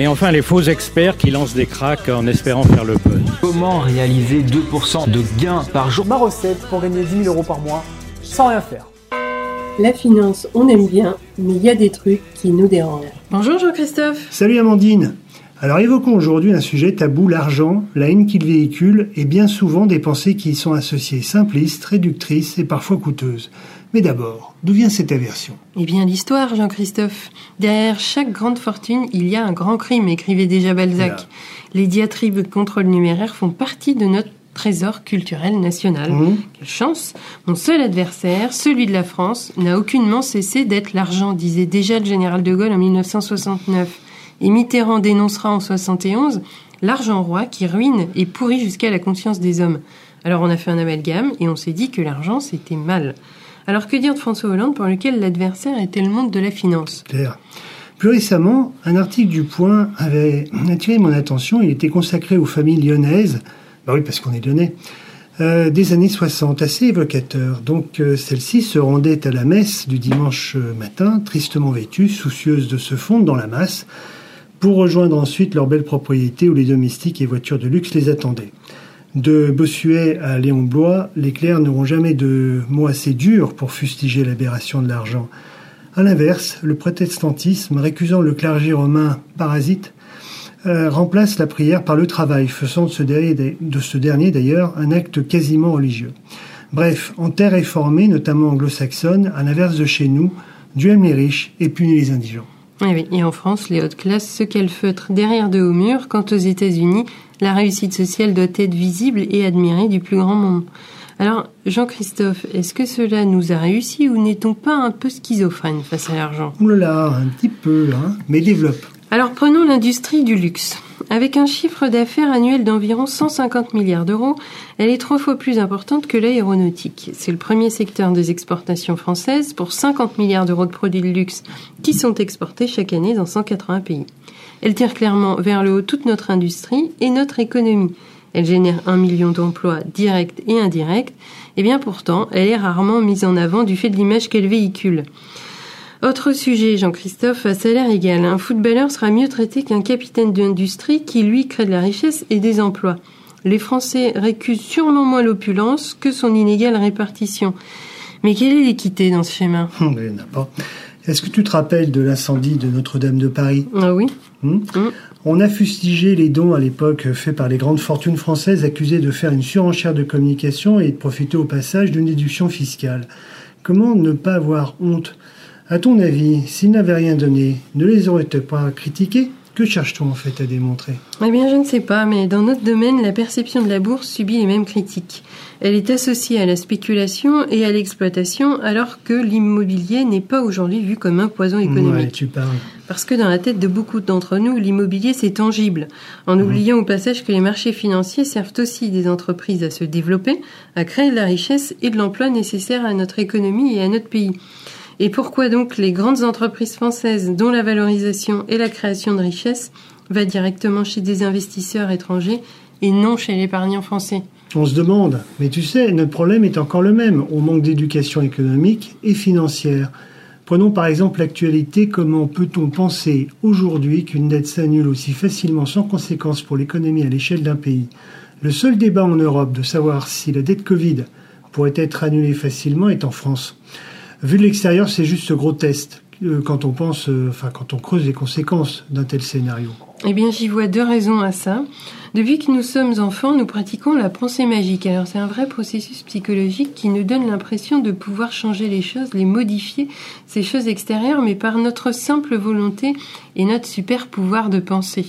Et enfin, les faux experts qui lancent des cracks en espérant faire le buzz. Comment réaliser 2% de gains par jour? Ma recette pour gagner 10 000 euros par mois sans rien faire. La finance, on aime bien, mais il y a des trucs qui nous dérangent. Bonjour Jean-Christophe. Salut Amandine. Alors évoquons aujourd'hui un sujet tabou, l'argent, la haine qu'il véhicule et bien souvent des pensées qui y sont associées, simplistes, réductrices et parfois coûteuses. Mais d'abord, d'où vient cette aversion? Eh bien l'histoire, Jean-Christophe. Derrière chaque grande fortune, il y a un grand crime, écrivait déjà Balzac. Les diatribes contre le numéraire font partie de notre trésor culturel national. Mmh. Quelle chance Mon seul adversaire, celui de la France, n'a aucunement cessé d'être l'argent, disait déjà le général de Gaulle en 1969. Et Mitterrand dénoncera en 71 l'argent roi qui ruine et pourrit jusqu'à la conscience des hommes. Alors on a fait un amalgame et on s'est dit que l'argent c'était mal. Alors que dire de François Hollande pour lequel l'adversaire était le monde de la finance Claire. Plus récemment, un article du Point avait attiré mon attention. Il était consacré aux familles lyonnaises. Bah oui, parce qu'on est lyonnais. Euh, des années 60, assez évocateur. Donc euh, celle-ci se rendait à la messe du dimanche euh, matin, tristement vêtue, soucieuse de se fondre dans la masse, pour rejoindre ensuite leur belle propriété où les domestiques et voitures de luxe les attendaient. De Bossuet à Léon Blois, les clercs n'auront jamais de mots assez durs pour fustiger l'aberration de l'argent. À l'inverse, le protestantisme, récusant le clergé romain parasite, euh, remplace la prière par le travail, faisant de ce dernier, de ce dernier d'ailleurs un acte quasiment religieux. Bref, en terre réformée, notamment anglo-saxonne, à l'inverse de chez nous, Dieu aime les riches et punit les indigents. Oui, et en France, les hautes classes se calfeutrent derrière de hauts murs, quant aux États-Unis, la réussite sociale doit être visible et admirée du plus grand nombre. Alors, Jean-Christophe, est-ce que cela nous a réussi ou n'est-on pas un peu schizophrène face à l'argent? Ouh là là, un petit peu, hein, mais développe. Alors prenons l'industrie du luxe. Avec un chiffre d'affaires annuel d'environ 150 milliards d'euros, elle est trois fois plus importante que l'aéronautique. C'est le premier secteur des exportations françaises pour 50 milliards d'euros de produits de luxe qui sont exportés chaque année dans 180 pays. Elle tire clairement vers le haut toute notre industrie et notre économie. Elle génère un million d'emplois directs et indirects, et bien pourtant, elle est rarement mise en avant du fait de l'image qu'elle véhicule. Autre sujet, Jean-Christophe, à salaire égal, un footballeur sera mieux traité qu'un capitaine d'industrie qui, lui, crée de la richesse et des emplois. Les Français récusent sûrement moins l'opulence que son inégale répartition. Mais quelle est l'équité dans ce schéma? Hum, Il n'y en a pas. Est-ce que tu te rappelles de l'incendie de Notre-Dame de Paris? Ah oui Hum? On a fustigé les dons à l'époque faits par les grandes fortunes françaises accusées de faire une surenchère de communication et de profiter au passage d'une déduction fiscale. Comment ne pas avoir honte À ton avis, s'ils n'avaient rien donné, ne les aurait-ils pas critiqués? Que cherche-t-on en fait à démontrer? Eh bien, je ne sais pas, mais dans notre domaine, la perception de la bourse subit les mêmes critiques. Elle est associée à la spéculation et à l'exploitation, alors que l'immobilier n'est pas aujourd'hui vu comme un poison Ouais, économique. tu parles. Parce que dans la tête de beaucoup d'entre nous, l'immobilier c'est tangible, en oubliant au passage que les marchés financiers servent aussi des entreprises à se développer, à créer de la richesse et de l'emploi nécessaire à notre économie et à notre pays. Et pourquoi donc les grandes entreprises françaises, dont la valorisation et la création de richesse va directement chez des investisseurs étrangers et non chez l'épargnant français? On se demande, mais tu sais, notre problème est encore le même. On manque d'éducation économique et financière. Prenons par exemple l'actualité. Comment peut-on penser aujourd'hui qu'une dette s'annule aussi facilement sans conséquence pour l'économie à l'échelle d'un pays? Le seul débat en Europe de savoir si la dette Covid pourrait être annulée facilement est en France. Vu de l'extérieur, c'est juste grotesque euh, quand on pense, euh, enfin quand on creuse les conséquences d'un tel scénario. Eh bien, j'y vois deux raisons à ça. Depuis que nous sommes enfants, nous pratiquons la pensée magique. Alors, c'est un vrai processus psychologique qui nous donne l'impression de pouvoir changer les choses, les modifier, ces choses extérieures, mais par notre simple volonté et notre super pouvoir de penser.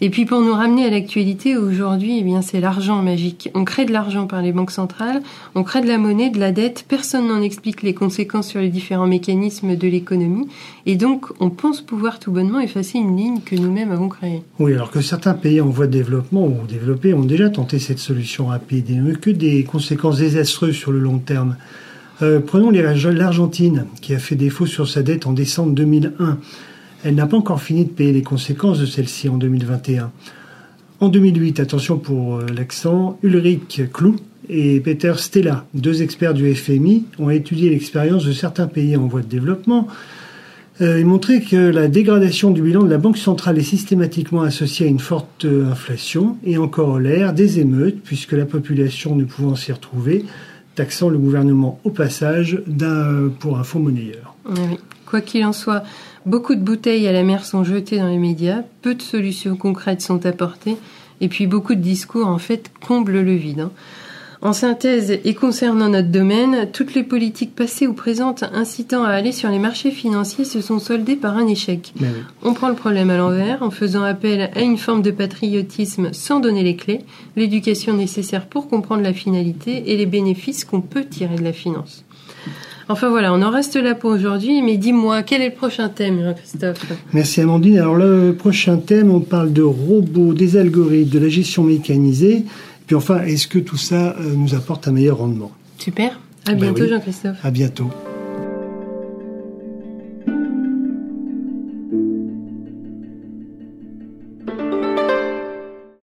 Et puis pour nous ramener à l'actualité, aujourd'hui, eh bien c'est l'argent magique. On crée de l'argent par les banques centrales, on crée de la monnaie, de la dette, personne n'en explique les conséquences sur les différents mécanismes de l'économie, et donc on pense pouvoir tout bonnement effacer une ligne que nous-mêmes avons créée. Oui, alors que certains pays en voie de développement ou développés ont déjà tenté cette solution rapide et n'ont que des conséquences désastreuses sur le long terme. Euh, prenons l'Argentine, qui a fait défaut sur sa dette en décembre 2001 elle n'a pas encore fini de payer les conséquences de celle-ci en 2021. En 2008, attention pour euh, l'accent, Ulrich Klou et Peter Stella, deux experts du FMI, ont étudié l'expérience de certains pays en voie de développement euh, et montré que la dégradation du bilan de la Banque centrale est systématiquement associée à une forte euh, inflation et en corollaire des émeutes, puisque la population ne pouvant s'y retrouver, taxant le gouvernement au passage pour un fonds monnayeur. Quoi qu'il en soit, Beaucoup de bouteilles à la mer sont jetées dans les médias, peu de solutions concrètes sont apportées, et puis beaucoup de discours en fait comblent le vide. Hein. En synthèse, et concernant notre domaine, toutes les politiques passées ou présentes incitant à aller sur les marchés financiers se sont soldées par un échec. On prend le problème à l'envers en faisant appel à une forme de patriotisme sans donner les clés, l'éducation nécessaire pour comprendre la finalité et les bénéfices qu'on peut tirer de la finance. Enfin voilà, on en reste là pour aujourd'hui, mais dis-moi, quel est le prochain thème, Christophe Merci Amandine. Alors le prochain thème, on parle de robots, des algorithmes, de la gestion mécanisée. Puis enfin, est-ce que tout ça euh, nous apporte un meilleur rendement? Super. À ben bientôt, Jean-Christophe. À bientôt.